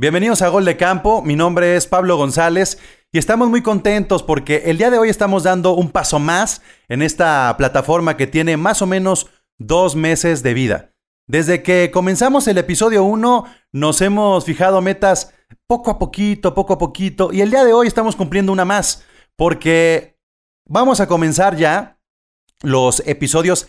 Bienvenidos a Gol de Campo, mi nombre es Pablo González y estamos muy contentos porque el día de hoy estamos dando un paso más en esta plataforma que tiene más o menos dos meses de vida. Desde que comenzamos el episodio 1 nos hemos fijado metas poco a poquito, poco a poquito y el día de hoy estamos cumpliendo una más porque vamos a comenzar ya los episodios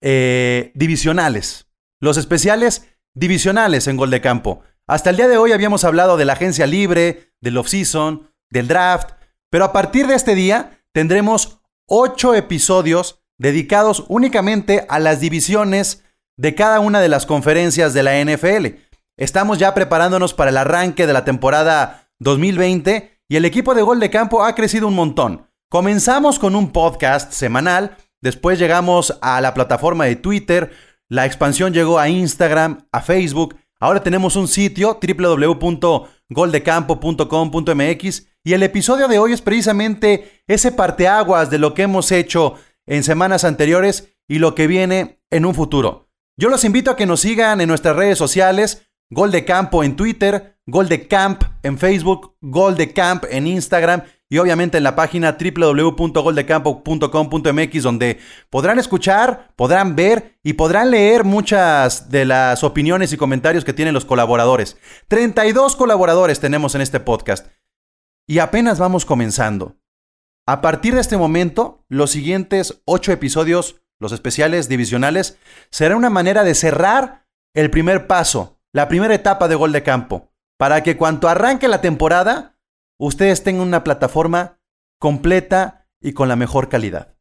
eh, divisionales, los especiales divisionales en Gol de Campo. Hasta el día de hoy habíamos hablado de la agencia libre, del off-season, del draft, pero a partir de este día tendremos ocho episodios dedicados únicamente a las divisiones de cada una de las conferencias de la NFL. Estamos ya preparándonos para el arranque de la temporada 2020 y el equipo de gol de campo ha crecido un montón. Comenzamos con un podcast semanal, después llegamos a la plataforma de Twitter, la expansión llegó a Instagram, a Facebook, Ahora tenemos un sitio www.goldecampo.com.mx y el episodio de hoy es precisamente ese parteaguas de lo que hemos hecho en semanas anteriores y lo que viene en un futuro. Yo los invito a que nos sigan en nuestras redes sociales, Gol de Campo en Twitter, Gol de Camp en Facebook, Gol de Camp en Instagram y obviamente en la página www.goldecampo.com.mx donde podrán escuchar, podrán ver y podrán leer muchas de las opiniones y comentarios que tienen los colaboradores. 32 colaboradores tenemos en este podcast y apenas vamos comenzando. A partir de este momento, los siguientes 8 episodios, los especiales divisionales, será una manera de cerrar el primer paso, la primera etapa de gol de campo, para que cuando arranque la temporada, ustedes tengan una plataforma completa y con la mejor calidad.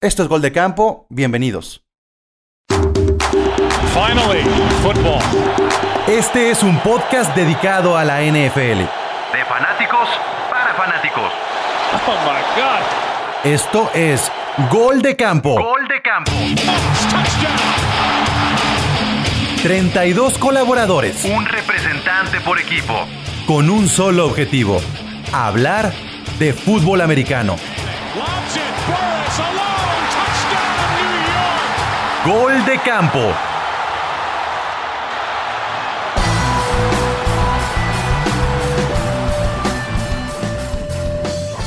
Esto es Gol de Campo, bienvenidos. Este es un podcast dedicado a la NFL. De fanáticos para fanáticos. Oh my God. Esto es Gol de Campo. Gol de Campo. 32 colaboradores. Un representante por equipo con un solo objetivo, hablar de fútbol americano. Gol de campo.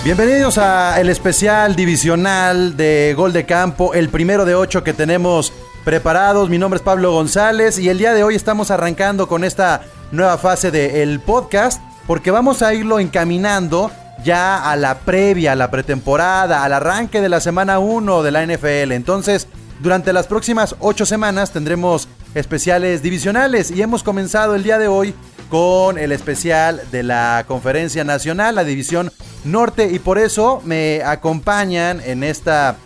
Bienvenidos a el especial divisional de Gol de Campo, el primero de ocho que tenemos preparados. Mi nombre es Pablo González y el día de hoy estamos arrancando con esta nueva fase del podcast, porque vamos a irlo encaminando ya a la previa, a la pretemporada, al arranque de la semana 1 de la NFL. Entonces, durante las próximas 8 semanas tendremos especiales divisionales y hemos comenzado el día de hoy con el especial de la Conferencia Nacional, la División Norte, y por eso me acompañan en esta...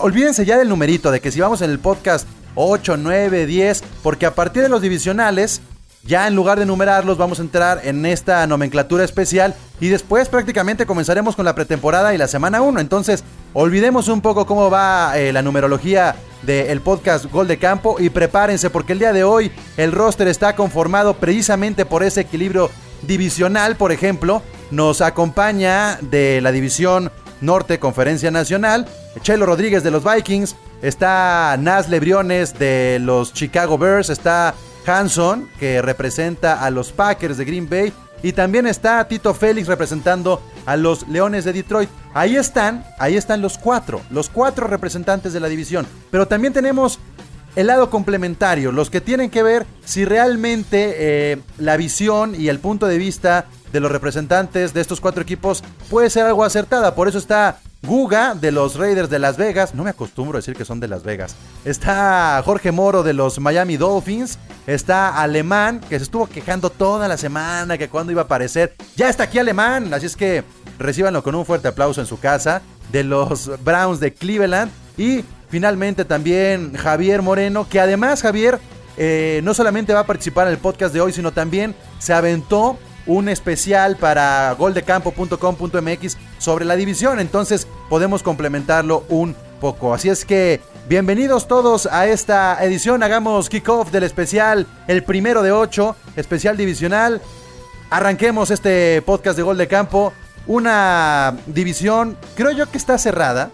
Olvídense ya del numerito, de que si vamos en el podcast 8, 9, 10, porque a partir de los divisionales ya en lugar de numerarlos, vamos a entrar en esta nomenclatura especial y después prácticamente comenzaremos con la pretemporada y la semana 1. Entonces, olvidemos un poco cómo va eh, la numerología del podcast Gol de Campo y prepárense porque el día de hoy el roster está conformado precisamente por ese equilibrio divisional. Por ejemplo, nos acompaña de la división Norte Conferencia Nacional, Chelo Rodríguez de los Vikings, está Nasle Briones de los Chicago Bears, está Hanson, que representa a los Packers de Green Bay. Y también está Tito Félix representando a los Leones de Detroit. Ahí están, ahí están los cuatro, los cuatro representantes de la división. Pero también tenemos el lado complementario, los que tienen que ver si realmente eh, la visión y el punto de vista de los representantes de estos cuatro equipos puede ser algo acertada. Por eso está Guga de los Raiders de Las Vegas. No me acostumbro a decir que son de Las Vegas. Está Jorge Moro de los Miami Dolphins. Está Alemán, que se estuvo quejando toda la semana que cuando iba a aparecer. Ya está aquí Alemán. Así es que recíbanlo con un fuerte aplauso en su casa. De los Browns de Cleveland. Y finalmente también Javier Moreno, que además Javier eh, no solamente va a participar en el podcast de hoy, sino también se aventó un especial para goldecampo.com.mx sobre la división, entonces podemos complementarlo un poco. Así es que bienvenidos todos a esta edición, hagamos kickoff del especial, el primero de ocho, especial divisional. Arranquemos este podcast de Gol de Campo, una división, creo yo que está cerrada,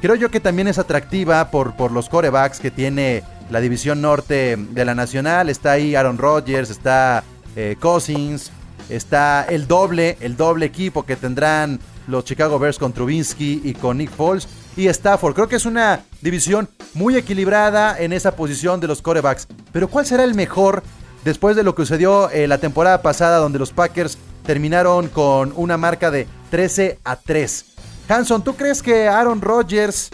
creo yo que también es atractiva por, por los corebacks que tiene la división norte de la nacional, está ahí Aaron Rodgers, está eh, Cousins, está el doble, el doble equipo que tendrán los Chicago Bears con Trubinsky y con Nick Foles y Stafford. Creo que es una división muy equilibrada en esa posición de los corebacks. Pero ¿cuál será el mejor después de lo que sucedió eh, la temporada pasada donde los Packers terminaron con una marca de 13 a 3? Hanson, ¿tú crees que Aaron Rodgers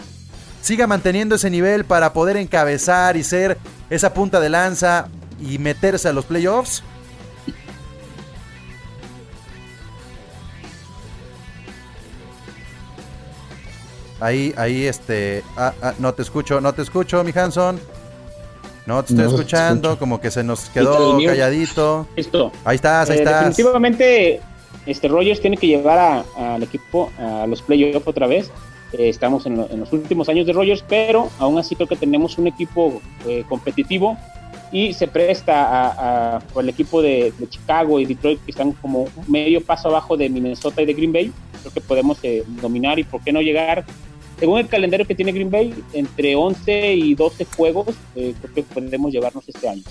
siga manteniendo ese nivel para poder encabezar y ser esa punta de lanza y meterse a los playoffs? Ahí, ahí, este. Ah, ah, no te escucho, no te escucho, mi Hanson. No te estoy escuchando, como que se nos quedó calladito. Listo. Ahí estás, ahí eh, estás. Definitivamente, este Rogers tiene que llevar al equipo a los playoffs otra vez. Eh, estamos en, los últimos años de Rogers, pero aún así creo que tenemos un equipo eh, competitivo y se presta a, el equipo de, Chicago y Detroit que están como medio paso abajo de Minnesota y de Green Bay. Creo que podemos dominar y por qué no llegar según el calendario que tiene Green Bay, entre 11 y 12 juegos, eh, creo que podemos llevarnos este año.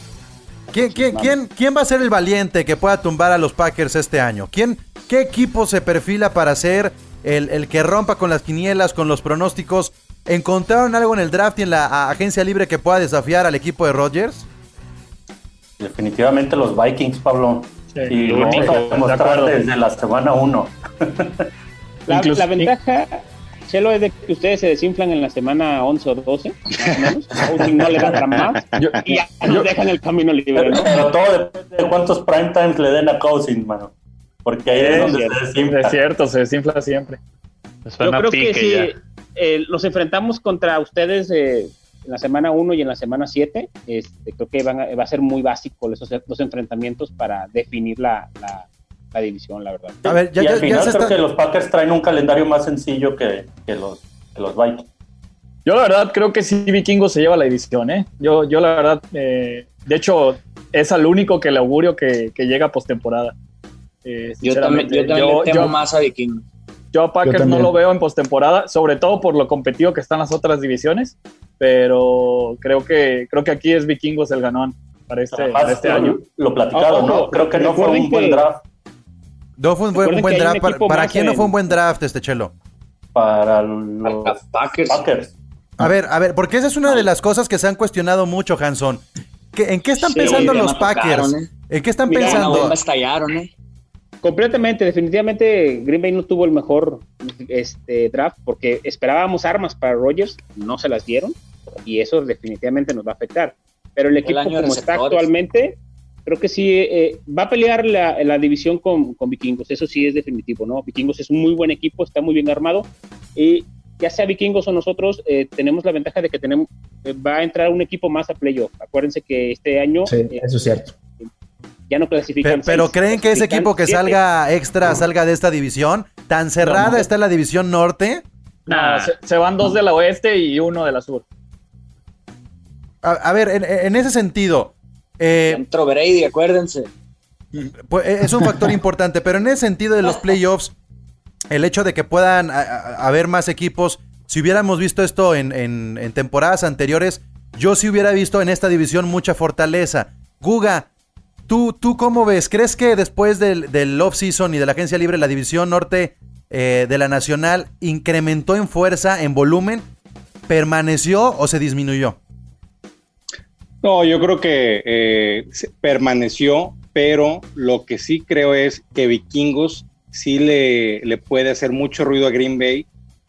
¿Quién, quién, quién, va a ser el valiente que pueda tumbar a los Packers este año? ¿Quién, ¿Qué equipo se perfila para ser el, que rompa con las quinielas, con los pronósticos? ¿Encontraron algo en el draft y en la agencia libre que pueda desafiar al equipo de Rodgers? Definitivamente los Vikings, Pablo. y lo vamos a demostrar desde la semana 1. la, la, ventaja Chelo es de que ustedes se desinflan en la semana 11 o 12, más o menos. Coaching no le da más y ya nos dejan el camino libre. Pero todo depende de cuántos prime times le den a Cousins, mano. Porque ahí es, donde se desinfla. Es cierto, se desinfla siempre. Yo creo que si eh, los enfrentamos contra ustedes eh, en la semana 1 y en la semana 7, este, creo que van va a ser muy básico esos dos enfrentamientos para definir la, la la división, la verdad. A ver, ya, y al final creo que los Packers traen un calendario más sencillo que, los, que los Vikings. Yo la verdad creo que sí Vikingos se lleva la división, ¿eh? Yo, yo la verdad, eh, de hecho, es al único que le augurio que, que llega postemporada. Eh, yo también, yo también temo más a Vikingos. Yo a Packers no lo veo en postemporada, sobre todo por lo competido que están las otras divisiones, pero creo que, creo que aquí es Vikingos el ganón para este, para este año. Lo platicado, ¿no? Creo que no fue un buen draft. No fue un buen, draft. ¿Para, quién no fue un buen draft este Chelo? Para los Packers. A ver, a ver, porque esa es una de las cosas que se han cuestionado mucho, Hanson. ¿En qué están pensando los Packers? ¿eh? ¿En qué están pensando? estallaron, ¿eh? Completamente, definitivamente Green Bay no tuvo el mejor este, draft porque esperábamos armas para Rodgers, no se las dieron y eso definitivamente nos va a afectar. Pero el equipo como está actualmente, creo que sí eh, va a pelear la, la división con, con, Vikingos, eso sí es definitivo, ¿no? Vikingos es un muy buen equipo, está muy bien armado y ya sea Vikingos o nosotros, eh, tenemos la ventaja de que tenemos, eh, va a entrar un equipo más a playoff. Acuérdense que este año... Sí, eso es cierto. Ya no clasifican. Pero, ¿creen que ese equipo que salga extra salga de esta división? ¿Tan cerrada está la división norte? No, se, van dos de la oeste y uno de la sur. A, ver, en, en, ese sentido, eh, Entró Brady, acuérdense. Pues, eh, es un factor importante, pero en ese sentido de los playoffs, el hecho de que puedan haber más equipos, si hubiéramos visto esto en, temporadas anteriores, yo sí hubiera visto en esta división mucha fortaleza. Guga, ¿tú, tú cómo ves? ¿Crees que después del, del off-season y de la agencia libre, la división norte eh, de la nacional incrementó en fuerza, en volumen? ¿Permaneció o se disminuyó? No, yo creo que eh, permaneció, pero lo que sí creo es que Vikingos sí le, le puede hacer mucho ruido a Green Bay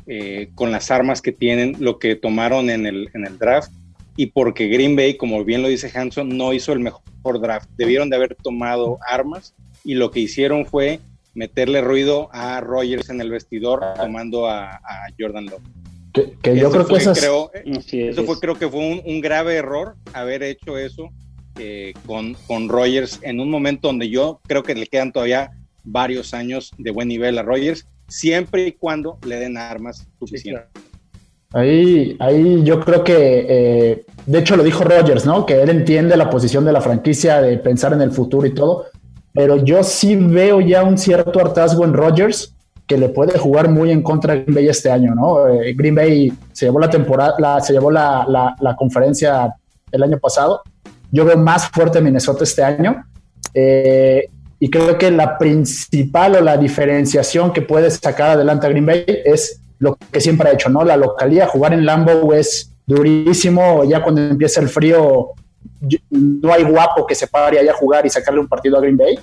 eh, con las armas que tienen, lo que tomaron en el, en el draft, y porque Green Bay, como bien lo dice Hanson, no hizo el mejor draft. Debieron de haber tomado armas y lo que hicieron fue meterle ruido a Rogers en el vestidor tomando a, a Jordan Love. Que, yo creo que creo, eso fue, creo que fue un, grave error haber hecho eso eh, con, con Rogers en un momento donde yo creo que le quedan todavía varios años de buen nivel a Rogers, siempre y cuando le den armas suficientes. Ahí, ahí yo creo que, eh, de hecho lo dijo Rogers, ¿no? Que él entiende la posición de la franquicia, de pensar en el futuro y todo, pero yo sí veo ya un cierto hartazgo en Rogers que le puede jugar muy en contra a Green Bay este año, ¿no? Eh, Green Bay se llevó la temporada, la, se llevó la, conferencia el año pasado. Yo veo más fuerte Minnesota este año Eh, y creo que la principal o la diferenciación que puede sacar adelante a Green Bay es lo que siempre ha hecho, ¿no? La localía, jugar en Lambo es durísimo, ya cuando empieza el frío no hay guapo que se pare allá a jugar y sacarle un partido a Green Bay.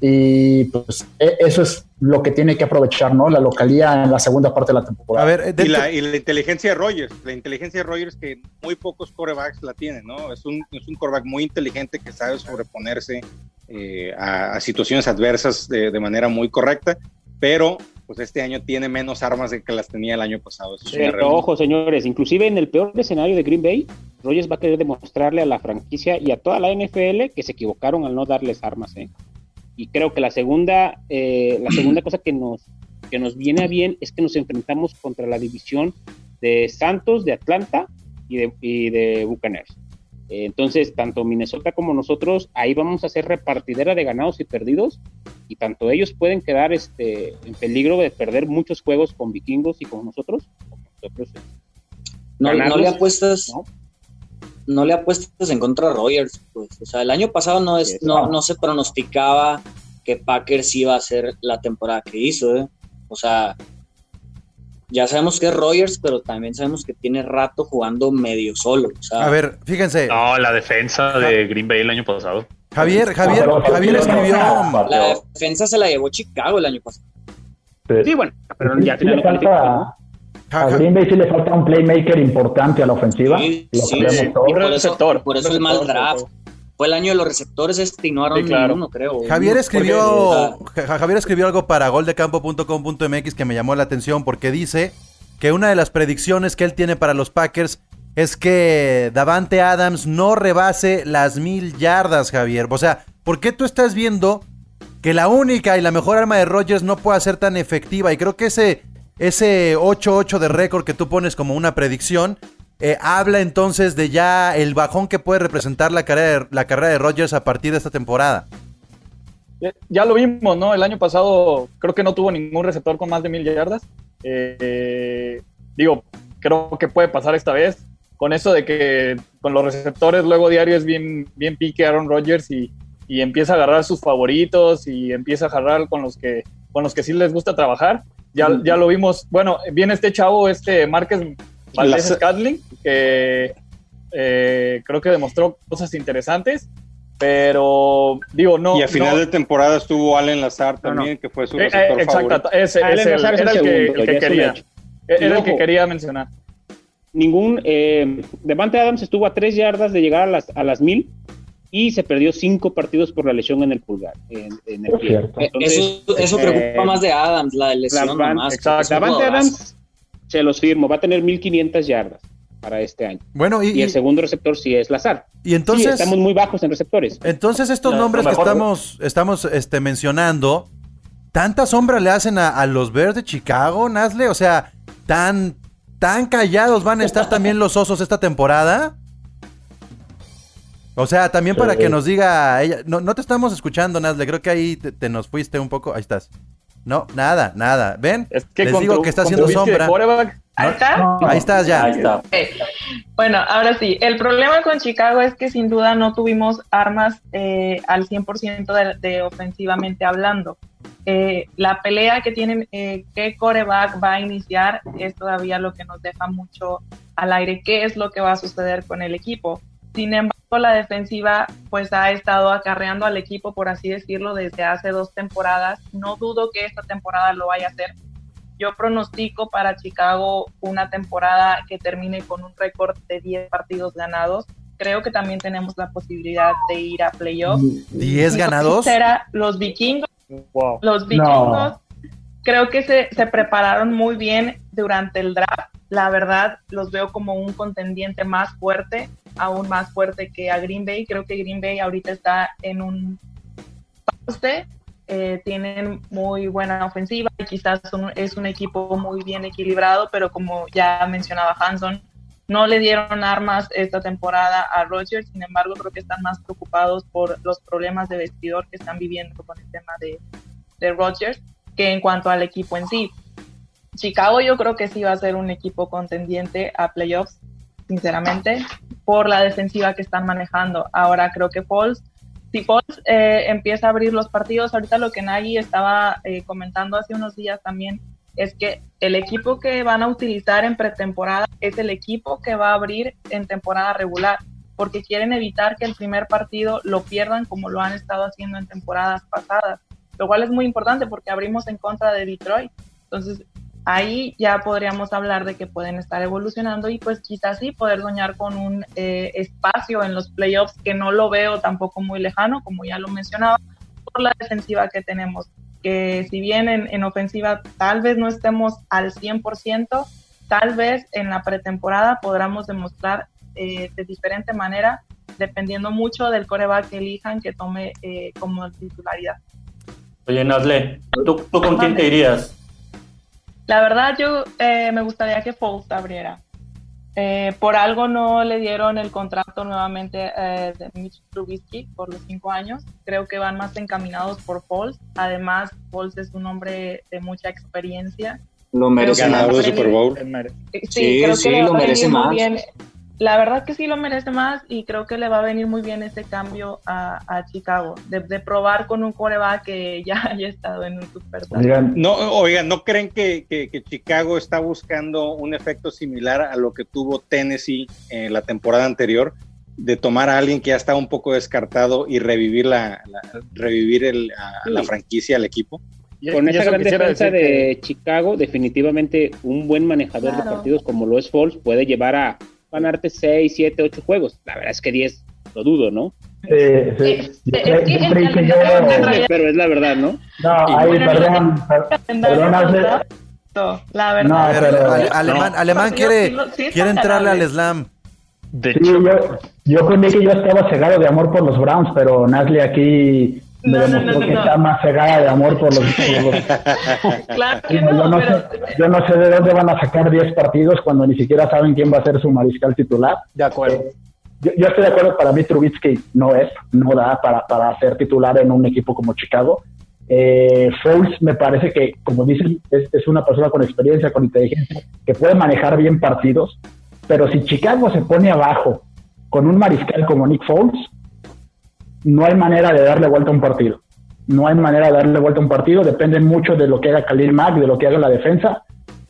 Y pues e, eso es lo que tiene que aprovechar, ¿no? La localía en la segunda parte de la temporada. A ver, y, la, inteligencia de Rogers, la inteligencia de Rogers que muy pocos corebacks la tienen, ¿no? Es un, es un coreback muy inteligente que sabe sobreponerse eh, a, situaciones adversas de, de, manera muy correcta, pero pues este año tiene menos armas de que las tenía el año pasado. pero ojo, señores, inclusive en el peor escenario de Green Bay, Rogers va a querer demostrarle a la franquicia y a toda la NFL que se equivocaron al no darles armas, ¿eh? Y creo que la segunda, eh, la segunda cosa que nos, que nos viene a bien es que nos enfrentamos contra la división de Santos, de Atlanta y de, y de Buccaneers. Eh, entonces, tanto Minnesota como nosotros, ahí vamos a ser repartidera de ganados y perdidos, y tanto ellos pueden quedar este, en peligro de perder muchos juegos con vikingos y con nosotros, no, le apuestas, ¿no? Le apuestas en contra de Rogers, pues. O sea, el año pasado no, es, no, no se pronosticaba que Packers iba a hacer la temporada que hizo, ¿eh? O sea, ya sabemos que es Rogers, pero también sabemos que tiene rato jugando medio solo. a ver, fíjense. No, la defensa de Green Bay el año pasado. Javier, Javier, Javier escribió. La defensa se la llevó Chicago el año pasado. Sí, bueno, pero ya tiene le falta, a Green Bay sí le falta un playmaker importante a la ofensiva. Sí, sí, por, eso, por eso el mal draft fue el año de los receptores este y no claro. creo. Javier escribió, Javier escribió algo para goldecampo.com.mx que me llamó la atención porque dice que una de las predicciones que él tiene para los Packers es que Davante Adams no rebase las mil yardas, Javier. O sea, ¿por qué tú estás viendo que la única y la mejor arma de Rodgers no pueda ser tan efectiva? Y creo que ese, ese 8-8 de récord que tú pones como una predicción eh, habla entonces de ya el bajón que puede representar la carrera, de, la carrera de Rodgers a partir de esta temporada. Ya, lo vimos, ¿no? El año pasado creo que no tuvo ningún receptor con más de mil yardas. Eh, digo, creo que puede pasar esta vez. Con eso de que con los receptores luego diario es bien, bien pique Aaron Rodgers y, empieza a agarrar sus favoritos y empieza a agarrar con los que, con los que sí les gusta trabajar. Ya, ya lo vimos. Bueno, viene este chavo, este Márquez Valdez Scatling, que eh, creo que demostró cosas interesantes, pero digo, no. Y a final de temporada estuvo Allen Lazar también, que fue su eh, eh Exacto, ese, era el, que, quería. Era el que quería mencionar. Ningún. Eh, Devante Adams estuvo a tres yardas de llegar a las, a las mil y se perdió cinco partidos por la lesión en el pulgar, en, el pie. eso, eso preocupa más de Adams, la lesión. Davante Adams se los firmo, va a tener 1500 yardas para este año. Bueno, y, el segundo receptor sí es Lazar. Y entonces estamos muy bajos en receptores. Entonces estos nombres que estamos estamos este mencionando, tanta sombra le hacen a, los Bears de Chicago, Nazle, o sea, tan tan callados van a estar también los Osos esta temporada. O sea, también para que nos diga ella, no, no te estamos escuchando, Nazle, creo que ahí te nos fuiste un poco, ahí estás. No, nada, nada. ¿Ven? Es que Les digo que está haciendo sombra. Ahí está. Ahí estás ya. Ahí está. Bueno, ahora sí. El problema con Chicago es que sin duda no tuvimos armas eh, al 100% de, ofensivamente hablando. Eh, la pelea que tienen, eh, qué coreback va a iniciar, es todavía lo que nos deja mucho al aire. ¿Qué es lo que va a suceder con el equipo? Sin embargo, la defensiva pues ha estado acarreando al equipo, por así decirlo, desde hace dos temporadas. No dudo que esta temporada lo vaya a hacer. Yo pronostico para Chicago una temporada que termine con un récord de 10 partidos ganados. Creo que también tenemos la posibilidad de ir a playoffs. ¿10 ganados? Será los vikingos. Los vikingos creo que se, se prepararon muy bien durante el draft. La verdad, los veo como un contendiente más fuerte aún más fuerte que a Green Bay. Creo que Green Bay ahorita está en un poste, eh, tienen muy buena ofensiva y quizás es un equipo muy bien equilibrado, pero como ya mencionaba Hanson, no le dieron armas esta temporada a Rodgers, sin embargo creo que están más preocupados por los problemas de vestidor que están viviendo con el tema de, de Rodgers que en cuanto al equipo en sí. Chicago yo creo que sí va a ser un equipo contendiente a playoffs sinceramente, por la defensiva que están manejando. Ahora creo que Pauls si Foles eh, empieza a abrir los partidos, ahorita lo que Nagy estaba eh, comentando hace unos días también es que el equipo que van a utilizar en pretemporada es el equipo que va a abrir en temporada regular, porque quieren evitar que el primer partido lo pierdan como lo han estado haciendo en temporadas pasadas, lo cual es muy importante porque abrimos en contra de Detroit. Entonces, ahí ya podríamos hablar de que pueden estar evolucionando y pues quizás sí poder soñar con un eh, espacio en los playoffs que no lo veo tampoco muy lejano, como ya lo mencionaba, por la defensiva que tenemos, que si bien en, ofensiva tal vez no estemos al 100%, tal vez en la pretemporada podamos demostrar eh, de diferente manera, dependiendo mucho del coreback que elijan que tome eh, como titularidad. Oye, Nazle, ¿tú, ¿tú con quién te irías? La verdad, yo eh, me gustaría que Foles abriera. Eh, por algo no le dieron el contrato nuevamente eh, de Mitch Trubisky por los cinco años. Creo que van más encaminados por Foles. Además, Foles es un hombre de mucha experiencia. Lo merece Ganador Super Bowl. Sí, creo que lo merece más. Bien la verdad que sí lo merece más y creo que le va a venir muy bien este cambio a, Chicago, de, probar con un coreback que ya haya estado en un Super No, oigan, ¿no creen que, Chicago está buscando un efecto similar a lo que tuvo Tennessee en la temporada anterior? De tomar a alguien que ya estaba un poco descartado y revivir la, revivir la franquicia, al equipo. Con esa gran defensa de Chicago, definitivamente un buen manejador de partidos como lo es Foles puede llevar a ganarte 6, 7, 8 juegos. La verdad es que 10 lo dudo, ¿no? Sí, sí. pero es la verdad, ¿no? No, ahí, perdón, perdón, la verdad. No, pero, alemán, alemán quiere, quiere entrarle al slam. De hecho. Yo, yo creí que yo estaba cegado de amor por los Browns, pero Nasli aquí me no, demostró que está más cegada de amor por los. claro que no, yo, no sé, yo no sé de dónde van a sacar 10 partidos cuando ni siquiera saben quién va a ser su mariscal titular. De acuerdo. Eh, yo, estoy de acuerdo, para mí Trubisky no es, no da para, para ser titular en un equipo como Chicago. Eh, Foles me parece que, como dicen, es, es una persona con experiencia, con inteligencia, que puede manejar bien partidos, pero si Chicago se pone abajo con un mariscal como Nick Foles, no hay manera de darle vuelta a un partido. No hay manera de darle vuelta a un partido, depende mucho de lo que haga Khalil Mack, de lo que haga la defensa.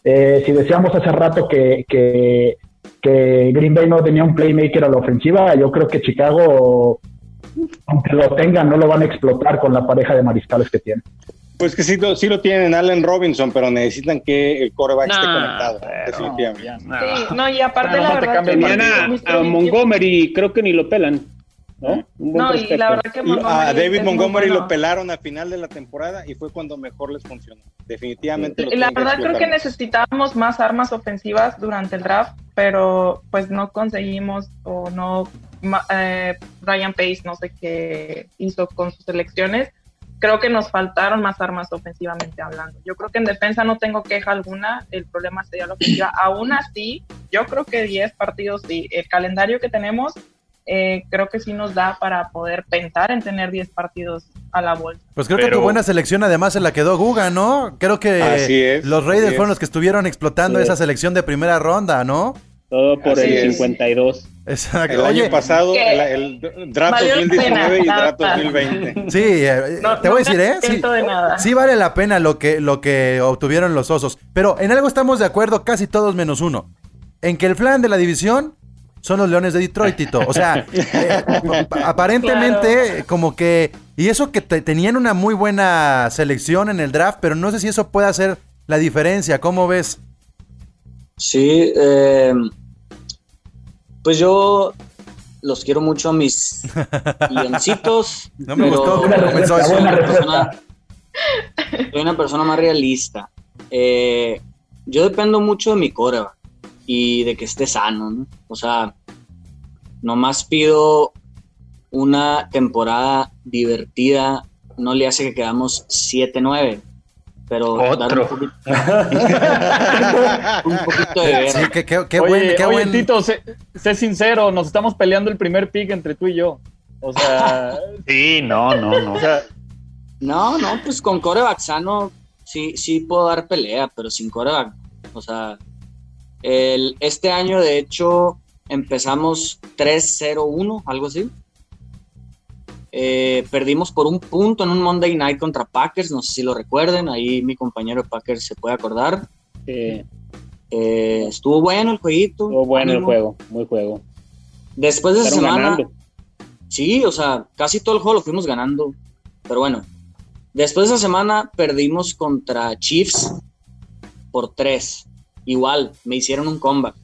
Eh, si decíamos hace rato que, que, Green Bay no tenía un playmaker a la ofensiva, yo creo que Chicago, aunque lo tenga, no lo van a explotar con la pareja de mariscales que tiene. Pues que sí, sí lo tienen Allen Robinson, pero necesitan que el coreback esté conectado, definitivamente. Sí, no, y aparte la verdad a Montgomery creo que ni lo pelan. ¿No? y la verdad que a David Montgomery lo pelaron a final de la temporada y fue cuando mejor les funcionó. Definitivamente. la verdad creo que necesitábamos más armas ofensivas durante el draft, pero pues no conseguimos o no. Eh, Ryan Pace no sé qué hizo con sus elecciones. Creo que nos faltaron más armas ofensivamente hablando. Yo creo que en defensa no tengo queja alguna. El problema sería la ofensiva. Aún así, yo creo que 10 partidos y el calendario que tenemos eh, creo que sí nos da para poder pensar en tener 10 partidos a la bolsa. Pues creo que tu buena selección además se la quedó Guga, ¿no? Creo que los Raiders fueron los que estuvieron explotando esa selección de primera ronda, ¿no? Todo por el 52. Exacto. El año pasado, el, draft 2019 y draft 2020. Sí, eh, te voy a decir, ¿eh? Sí, sí, vale la pena lo que, lo que obtuvieron los osos. Pero en algo estamos de acuerdo casi todos menos uno. En que el plan de la división son los Leones de Detroit, Tito. O sea, eh, aparentemente como que... Y eso que tenían una muy buena selección en el draft, pero no sé si eso puede hacer la diferencia. ¿Cómo ves? Sí, eh, pues yo los quiero mucho a mis leoncitos. No me gustó cómo comenzó eso. Soy una, persona, soy una persona más realista. Eh, yo dependo mucho de mi coreback y de que esté sano, ¿no? O sea, nomás pido una temporada divertida, no le hace que quedamos 7-9, pero Otro. Un, poquito, de Sí, qué, qué, qué oye, qué oye, Tito, sé, sincero, nos estamos peleando el primer pick entre tú y yo. O sea. sí, no, no, no. O sea, no, no, pues con coreback sano sí, sí puedo dar pelea, pero sin coreback, o sea, el, este año, de hecho, empezamos 3-0-1, algo así. Eh, perdimos por un punto en un Monday Night contra Packers, no sé si lo recuerden, ahí mi compañero de Packers se puede acordar. Eh, estuvo bueno el jueguito. Estuvo bueno el juego, muy juego. Después de esa semana, sí, o sea, casi todo el juego lo fuimos ganando, pero bueno. Después de esa semana perdimos contra Chiefs por tres. Igual, me hicieron un comeback.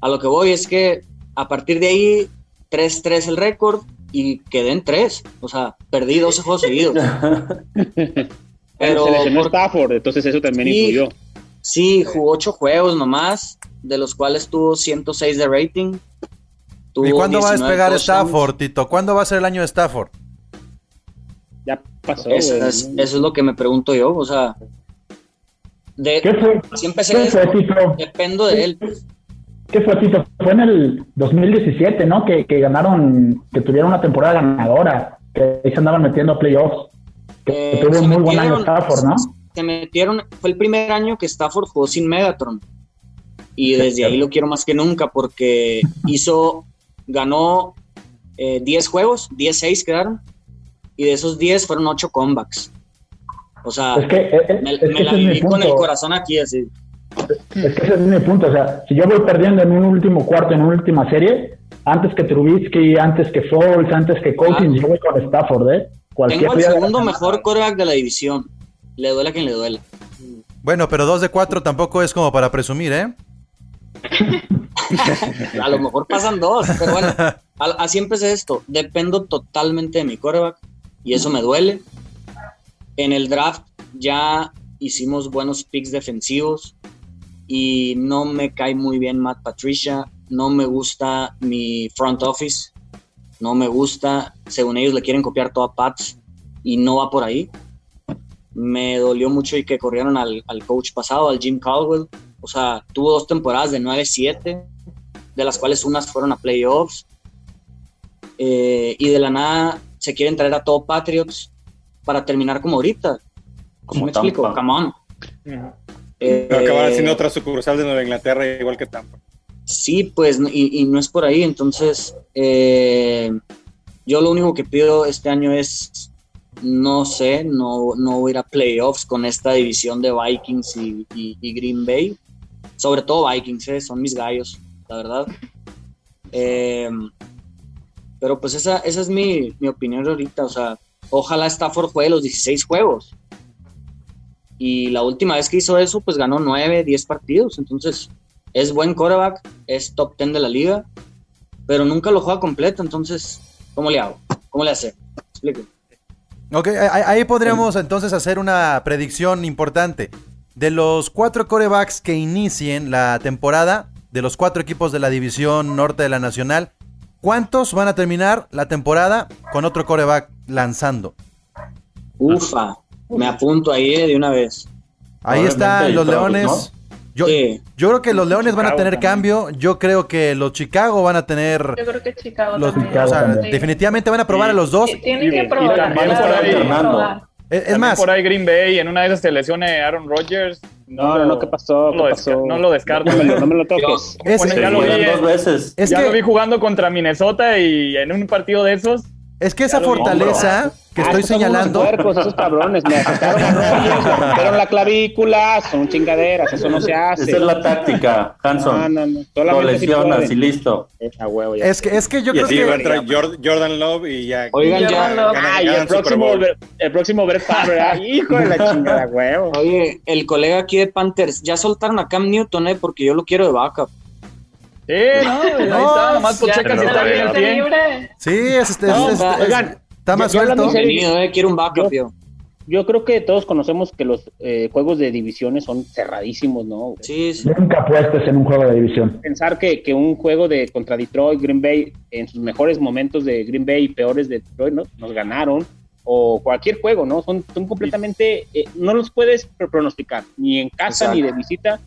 A lo que voy es que a partir de ahí, 3-3 el récord y quedé en 3. O sea, perdí 12 juegos seguidos. Pero se Stafford, entonces eso también influyó. Sí, jugó 8 juegos nomás, de los cuales tuvo 106 de rating. ¿Y cuándo va a despegar Stafford, Tito? ¿Cuándo va a ser el año de Stafford? Ya pasó. Eso es, eso es lo que me pregunto yo, o sea. De, ¿Qué fue? Siempre se dependo de él. ¿Qué fue, Tito? Fue en el 2017, ¿no? Que, ganaron, que tuvieron una temporada ganadora, que ahí se andaban metiendo a playoffs. Que, eh, tuvo un muy buen año Stafford, ¿no? Se metieron, fue el primer año que Stafford jugó sin Megatron. Y desde ahí lo quiero más que nunca porque hizo, ganó 10 eh, juegos, 10-6 quedaron, y de esos 10 fueron 8 comebacks. O sea, eh, me, la viví con el corazón aquí así. Es que ese es mi punto. O sea, si yo voy perdiendo en un último cuarto, en una última serie, antes que Trubisky, antes que Foles, antes que Cousins, yo voy con Stafford, ¿eh? Tengo el segundo mejor quarterback de la división. Le duele a quien le duele. Bueno, pero 2 de 4 tampoco es como para presumir, ¿eh? a lo mejor pasan dos, pero bueno, así empecé esto. Dependo totalmente de mi quarterback y eso me duele. En el draft ya hicimos buenos picks defensivos y no me cae muy bien Matt Patricia, no me gusta mi front office, no me gusta, según ellos le quieren copiar todo a Pats y no va por ahí. Me dolió mucho y que corrieron al, coach pasado, al Jim Caldwell. O sea, tuvo dos temporadas de 9-7, de las cuales unas fueron a playoffs. Eh, y de la nada se quieren traer a todo Patriots para terminar como ahorita. ¿Cómo me explico? Come on. Eh, acabar haciendo otra sucursal de Nueva Inglaterra igual que Tampa. Sí, pues, y, no es por ahí. Entonces, eh, yo lo único que pido este año es, no sé, no, no voy a ir a playoffs con esta división de Vikings y, Green Bay. Sobre todo Vikings, eh, son mis gallos, la verdad. pero pues esa, esa es mi, mi opinión ahorita. O sea, ojalá Stafford juegue los 16 juegos y la última vez que hizo eso, pues ganó 9, 10 partidos. Entonces, es buen quarterback, es top 10 de la liga, pero nunca lo juega completo. Entonces, ¿cómo le hago? ¿Cómo le hace? Explique. Ok, ahí podríamos entonces hacer una predicción importante. De los cuatro corebacks que inicien la temporada, de los cuatro equipos de la división norte de la nacional, ¿cuántos van a terminar la temporada con otro coreback lanzando? Ufa. Me apunto ahí eh, de una vez. Ahí están los Leones. Yo, yo creo que los Leones van a tener cambio. Yo creo que los Chicago van a tener. Yo creo que Chicago también. Definitivamente van a probar a los dos. tienen que probar. Es, más. Por ahí Green Bay, en una de esas se lesione Aaron Rodgers. No, no, no, ¿qué pasó? No, lo, no lo descarto. No me lo, toques. ya lo vi, dos veces. ya lo vi jugando contra Minnesota y en un partido de esos es que esa fortaleza que estoy ah, señalando. Puercos, esos cabrones, me afectaron a rompieron la clavícula, son chingaderas, eso no se hace. Esa es la táctica, Hanson. No, no, no. Lo lesionas y listo. huevo, Es que, es que yo creo que. Jordan Love y ya. Oigan, ya. Ay, el, próximo, el próximo Brett Favre, hijo de la chingada, huevo. Oye, el colega aquí de Panthers, ya soltaron a Cam Newton, ¿eh? Porque yo lo quiero de backup. Sí, no, ahí está, nomás por checa si está bien libre. Sí, es, este, oigan, está más suelto. Eh, quiero un backup, yo, yo creo que todos conocemos que los eh, juegos de divisiones son cerradísimos, ¿no? Sí, sí. Nunca apuestes en un juego de división. Pensar que, que, un juego de contra Detroit, Green Bay, en sus mejores momentos de Green Bay y peores de Detroit, ¿no? Nos ganaron. O cualquier juego, ¿no? Son, son completamente. Eh, no los puedes pronosticar, ni en casa ni de visita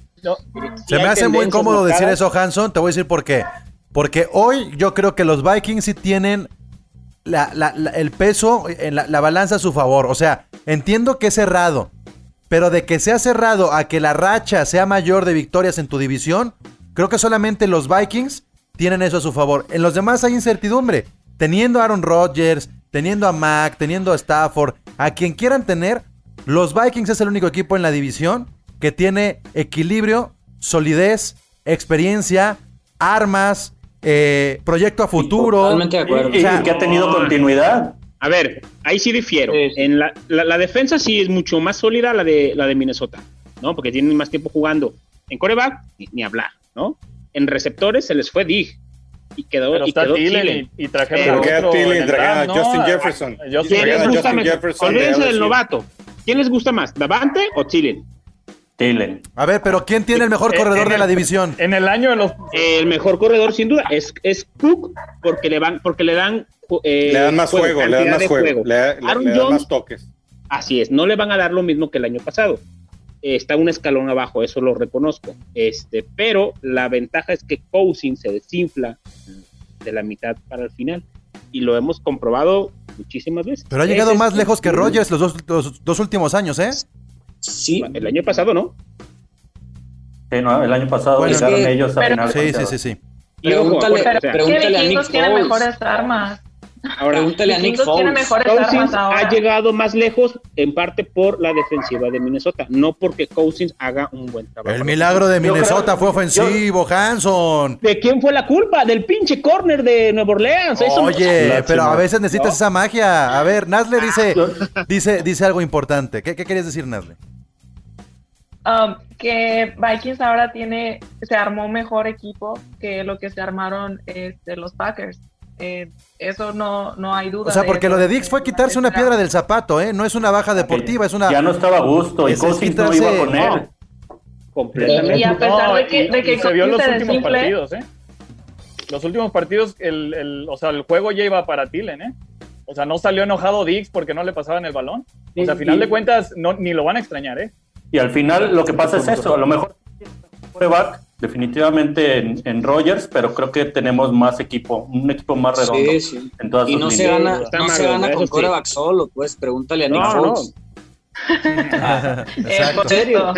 se me hace muy incómodo decir eso, Hanson. Te voy a decir por qué. Porque hoy yo creo que los Vikings sí tienen el peso la, balanza a su favor. O sea, entiendo que es cerrado. Pero de que sea cerrado a que la racha sea mayor de victorias en tu división, creo que solamente los Vikings tienen eso a su favor. En los demás hay incertidumbre. Teniendo a Aaron Rodgers, teniendo a Mac, teniendo a Stafford, a quien quieran tener, los Vikings es el único equipo en la división que tiene equilibrio, solidez, experiencia, armas, eh, proyecto a futuro. Totalmente de acuerdo. Y, y que ha tenido continuidad. A ver, ahí sí difiero. Sí, sí. En la, la- la defensa sí es mucho más sólida la de, la de Minnesota, ¿no? Porque tienen más tiempo jugando. En coreback, ni, ni hablar, ¿no? En receptores se les fue Dig y quedó, Pero y está quedó Thielen Thielen. y, y trajeron Pero a. Justin Jefferson. ¿Quién les Trajeron a gusta Justin más? Jefferson de Olvídense del novato. ¿Quién les gusta más, Davante o Thielen? Thielen. A ver, pero ¿quién tiene el mejor Eh, corredor de la división? En el año de los... El mejor corredor, sin duda, es, es Cook porque le, van, porque le dan... eh, Le dan más juego, le dan más juego, le, le- Aaron le dan Jones, más toques. Así es, no le van a dar lo mismo que el año pasado. Eh, Está un escalón abajo, eso lo reconozco. Este, pero la ventaja es que Cousins se desinfla de la mitad para el final. Y lo hemos comprobado muchísimas veces. Pero ha llegado Ese más lejos que Rogers los dos, los dos últimos años, ¿eh? Sí, El año pasado, ¿no? Sí, no, el año pasado Bueno, llegaron que- ellos a pero- final. Sí, sí, sí, sí. Pregúntale- Pregúntale a Nick Vikingos tiene Foles. mejores armas. Ahora, pregúntale a Nick Foles. mejores Cousins ha llegado más lejos en parte por la defensiva de Minnesota, no porque Cousins haga un buen trabajo. El milagro de Minnesota creo- fue ofensivo, Hanson. ¿De quién fue la culpa? Del pinche corner de Nueva Orleans. Eso no- Oye, pero a veces necesitas No. esa magia. A ver, Nazle dice, dice, dice algo importante. ¿Qué, qué querías decir, Nazle? Um, que Vikings ahora tiene, se armó un mejor equipo que lo que se armaron este, los Packers. Eh, eso no, no hay duda. O sea, porque lo de Dix fue quitarse una piedra del zapato, ¿eh? No es una baja deportiva, es una... Ya no estaba a gusto y Cousins no iba con él. completamente. Y a pesar No, de que, de que se vio los últimos partidos, ¿eh? Los últimos partidos, el, el- o sea, el juego ya iba para Thielen, ¿eh? O sea, no salió enojado Dix porque no le pasaban el balón. O sea, a final de cuentas, no, ni lo van a extrañar, ¿eh? Y al final lo que pasa es eso, a lo mejor definitivamente en, en Rogers, pero creo que tenemos más equipo, un equipo más redondo sí, sí. en todas Y no se gana, Está no se gana con sí. coreback solo, pues pregúntale a Nick No, Foles. eh, Exacto. correcto.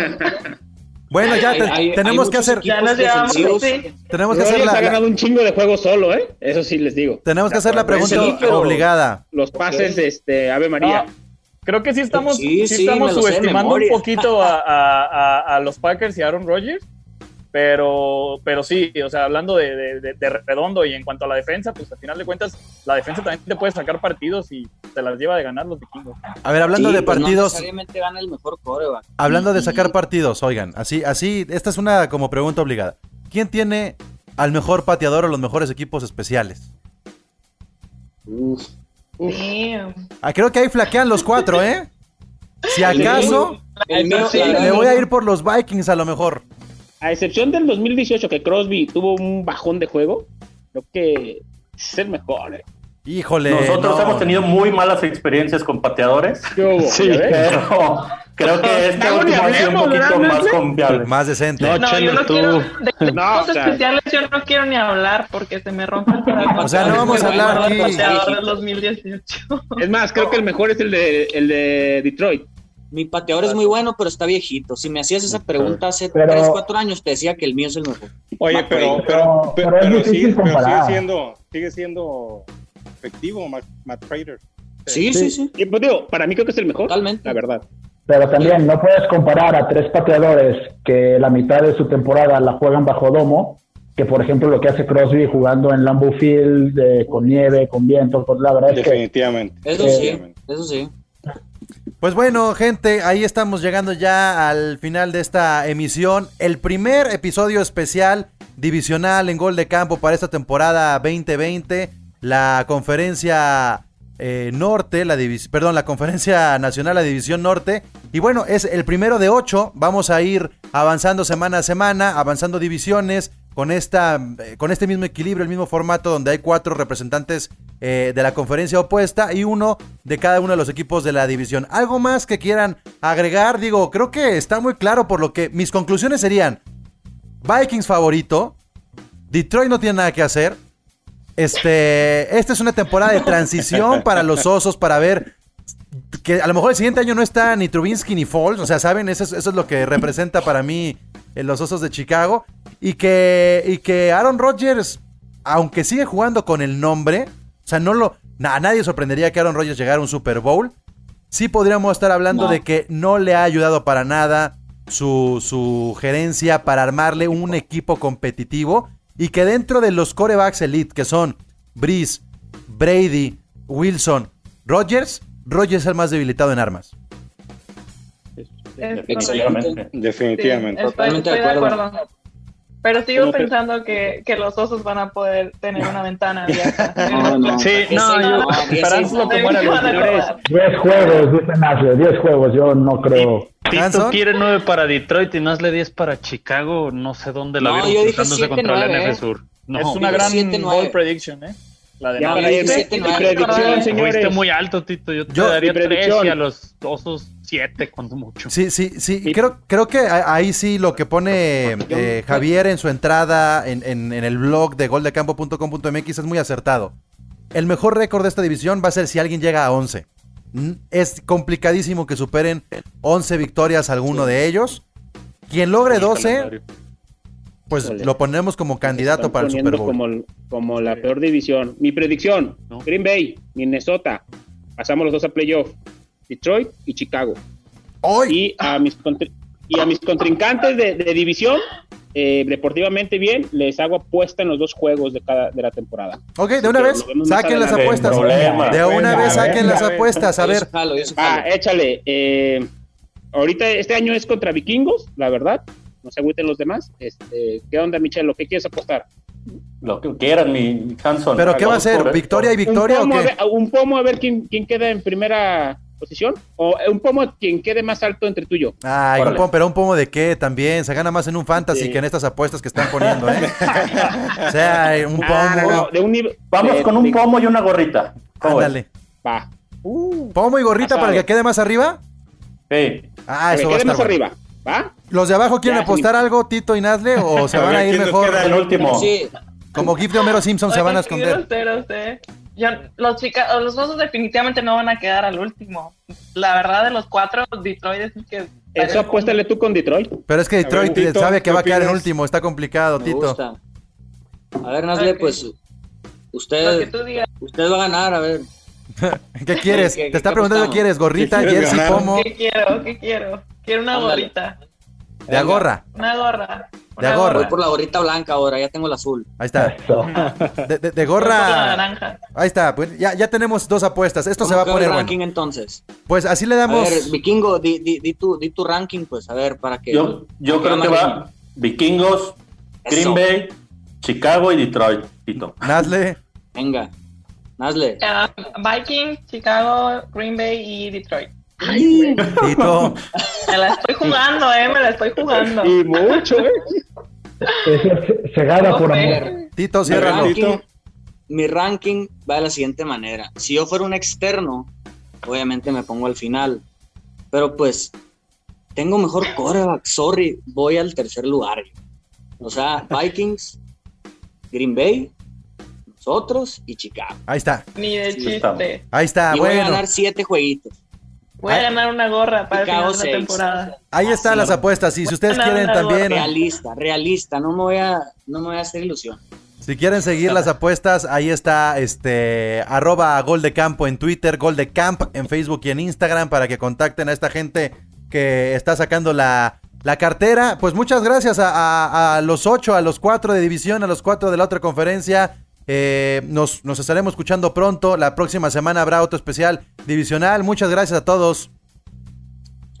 Bueno, ya Hay- te- hay- tenemos hay que hacer, Ya nos llevamos, sí. tenemos que hacer Rogers la, ha la- ganado un chingo de juegos solo, ¿eh? Eso sí les digo. tenemos que hacer la pregunta Sí, obligada. Los pases, este, Ave María. No, creo que sí estamos, Sí, sí sí, estamos de subestimando un poquito a, a- a- a los Packers y a Aaron Rodgers, pero, pero sí, o sea, hablando de, de- de- de redondo y en cuanto a la defensa, pues al final de cuentas, la defensa también te puede sacar partidos y te las lleva de ganar los vikingos. A ver, hablando Sí, de pues no partidos, necesariamente gana el mejor coreback. hablando de sacar partidos, oigan, así, así, esta es una como pregunta obligada. ¿Quién tiene al mejor pateador o los mejores equipos especiales? Uf. Ah, creo que ahí flaquean los cuatro, ¿eh? Si acaso, el mío, voy a ir por los Vikings a lo mejor. A excepción del 2018 que Crosby tuvo un bajón de juego, creo que es el mejor. ¿eh? Híjole. Nosotros no. hemos tenido muy malas experiencias con pateadores, ¿Qué hubo? Sí. Pero creo que este No, último ha sido un hablemos, poquito ¿verdad, más confiable. Más decente. No, No, yo no tú. quiero. De No, equipos o sea- especiales yo no quiero ni hablar porque se me rompe el corazón. O sea, no vamos a hablar aquí. del 2018. Es más, creo que el mejor es el de, el de Detroit. Mi pateador es muy bueno, pero está viejito. Si me hacías esa pregunta hace Pero- 3, 4 años, te decía que el mío es el mejor. Oye, pero, pero, Pero- pero, pero es pero difícil sigue, pero sigue comparar. siendo, sigue siendo efectivo Matt, Matt Prater. Sí, sí, sí. Y pues digo, para mí creo que es el mejor. Totalmente. La verdad. Pero también no puedes comparar a tres pateadores que la mitad de su temporada la juegan bajo domo, que por ejemplo lo que hace Crosby jugando en Lambeau Field, eh, con nieve, con viento, con la verdad es que Definitivamente. Eso Eh, sí, eso sí. Pues bueno, gente, ahí estamos llegando ya al final de esta emisión. El primer episodio especial divisional en gol de campo para esta temporada 2020. La conferencia eh, norte, la perdón, la conferencia nacional, la división norte. Y bueno, es el primero de ocho. Vamos a ir avanzando semana a semana, avanzando divisiones con, esta, eh, con este mismo equilibrio, el mismo formato donde hay cuatro representantes eh, de la conferencia opuesta y uno de cada uno de los equipos de la división. ¿Algo más que quieran agregar? Digo, creo que está muy claro por lo que mis conclusiones serían Vikings favorito, Detroit no tiene nada que hacer. Este, esta es una temporada de transición para los osos para ver que a lo mejor el siguiente año no está ni Trubinsky ni Foles, o sea, saben, eso es, eso es lo que representa para mí eh, los osos de Chicago y que y que Aaron Rodgers, aunque sigue jugando con el nombre, o sea, no lo a nadie sorprendería que Aaron Rodgers llegara a un Super Bowl. Sí podríamos estar hablando de que no le ha ayudado para nada su, su gerencia para armarle un equipo competitivo y que dentro de los corebacks elite que son Breeze, Brady, Wilson, Rodgers, Rodgers es el más debilitado en armas. Definitivamente. Definitivamente. Totalmente de acuerdo. Pero sigo pensando que, que, los osos van a poder tener una ventana abierta. No, no. Sí, no, yo como era los 10 juegos, dice Nasle, 10 juegos, yo no creo. Tito quiere 9 para Detroit y Nasle 10 para Chicago, no sé dónde la vieron enfrentándose contra el NF Sur. No. Es una gran ball prediction, ¿eh? La de ya, predicción, señores. Fuiste muy alto, Tito. Yo te daría 3 y a los osos 7 cuando mucho. Sí, sí, sí. Creo, creo que ahí sí lo que pone eh, Javier en su entrada en, en, en el blog de goldecampo.com.mx es muy acertado. El mejor récord de esta división va a ser si alguien llega a 11. Es complicadísimo que superen 11 victorias alguno de ellos. Quien logre 12 pues lo ponemos como candidato para el Super Bowl. Como, como la peor división. Mi predicción, Green Bay, Minnesota, pasamos los dos a playoff, Detroit y Chicago. Y a mis, y a mis contrincantes de, división, eh, deportivamente bien, les hago apuesta en los dos juegos de cada de la temporada. Ok, de una vez, saquen las apuestas. De una vez saquen las apuestas, a ver. Ah, échale. Eh, ahorita este año es contra vikingos, la verdad no se agüiten los demás. Este, ¿Qué onda, Michelo? ¿Qué quieres apostar? Lo que quieran, mi Hanson. ¿Pero qué va a ser? ¿Victoria y victoria un pomo, o qué? A ver, un pomo a ver quién, quién queda en primera posición o un pomo quien quede más alto entre tú y yo. Ay, un pomo, pero un pomo de qué también, se gana más en un fantasy que en estas apuestas que están poniendo, ¿eh? o sea, un ah, pomo. de un Vamos con un pomo y una gorrita. Ándale. Va. Uh, ¿Pomo y gorrita para el que quede más arriba? Sí. Ah, eso va a estar más arriba. ¿Va? ¿Los de abajo quieren apostar algo, Tito y Nazle, o se van a ir mejor? El último. Sí. Como GIF de Homero Simpson se van a esconder. los, chica, los osos definitivamente no van a quedar al último. La verdad, de los cuatro, Detroit es que. Eso apuéstale tú con Detroit. Pero es que Detroit sabe que va a quedar en último. Está complicado, Tito. A ver, Nazle, pues. Usted, usted va a ganar, a ver. ¿Qué quieres? Te está preguntando qué quieres, gorrita, jersey, pomo. ¿Qué quiero? ¿Qué quiero? Quiero una gorrita. De agorra. Una gorra. de agorra. Voy por la gorrita blanca ahora, ya tengo el azul. Ahí está. De, gorra. naranja. Ahí está, pues ya, ya tenemos dos apuestas. Esto se va a poner el ranking entonces? Pues así le damos. A ver, Vikingo, di, di, tu, di, tu, ranking, pues, a ver, para que. Yo, yo creo que va Vikingos, Green Bay, Chicago y Detroit, Tito. Nazle. Venga, Nazle. Uh, Vikings, Chicago, Green Bay y Detroit. Ay, Tito. Me la estoy jugando, eh, me la estoy jugando. Y mucho, eh. Se gana por amor. Tito, cierra Mi ranking va de la siguiente manera. Si yo fuera un externo, obviamente me pongo al final. Pero pues, tengo mejor coreback, sorry, voy al tercer lugar. O sea, Vikings, Green Bay, nosotros y Chicago. Ahí está. Ni de chiste. Ahí está, y bueno. Voy a ganar siete jueguitos. Voy a ganar una gorra para el final de la temporada. Ahí están las apuestas. Y si ustedes quieren también. Realista, realista. No me voy a, no me voy a hacer ilusión. Si quieren seguir las apuestas, ahí está este arroba gol de campo en Twitter, gol de camp en Facebook y en Instagram para que contacten a esta gente que está sacando la, la cartera. Pues muchas gracias a, a los ocho, a los cuatro de división, a los cuatro de la otra conferencia. Eh, nos, nos estaremos escuchando pronto. La próxima semana habrá otro especial divisional. Muchas gracias a todos.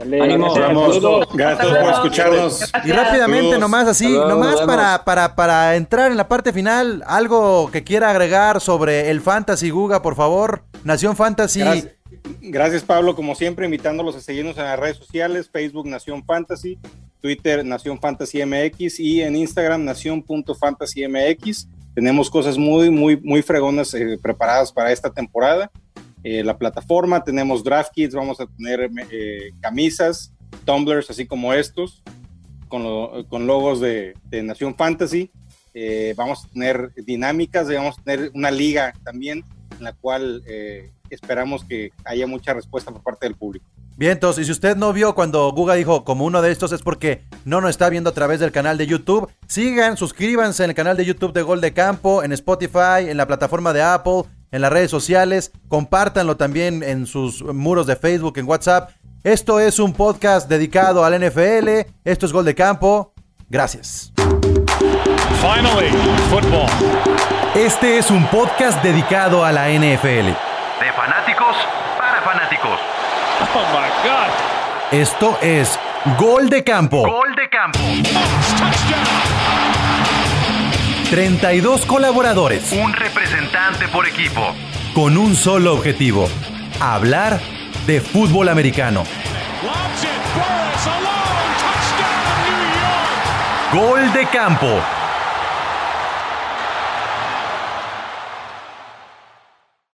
Gracias por escucharnos. Y rápidamente, nomás así, nomás para, para, para entrar en la parte final, algo que quiera agregar sobre el Fantasy Guga, por favor. Nación Fantasy. Gracias. Pablo. Como siempre, invitándolos a seguirnos en las redes sociales: Facebook Nación Fantasy, Twitter Nación Fantasy MX y en Instagram Nación.fantasymx. Tenemos cosas muy, muy, muy fregonas eh, preparadas para esta temporada. Eh, la plataforma, tenemos draft kits, vamos a tener eh, camisas, tumblers, así como estos, con, con logos de, de, Nación Fantasy. vamos a tener dinámicas, vamos a tener una liga también en la cual esperamos que haya mucha respuesta por parte del público. Bien, entonces, y si usted no vio cuando Guga dijo como uno de estos es porque no nos está viendo a través del canal de YouTube, sigan, suscríbanse en el canal de YouTube de Gol de Campo, en Spotify, en la plataforma de Apple, en las redes sociales, compártanlo también en sus muros de Facebook, en WhatsApp. Esto es un podcast dedicado al NFL, esto es Gol de Campo. Gracias. Finally, football. Este es un podcast dedicado a la NFL. De. Oh my God. Esto es Gol de Campo. Gol de Campo. 32 colaboradores. Un representante por equipo. Con un solo objetivo. Hablar de fútbol americano. Gol de campo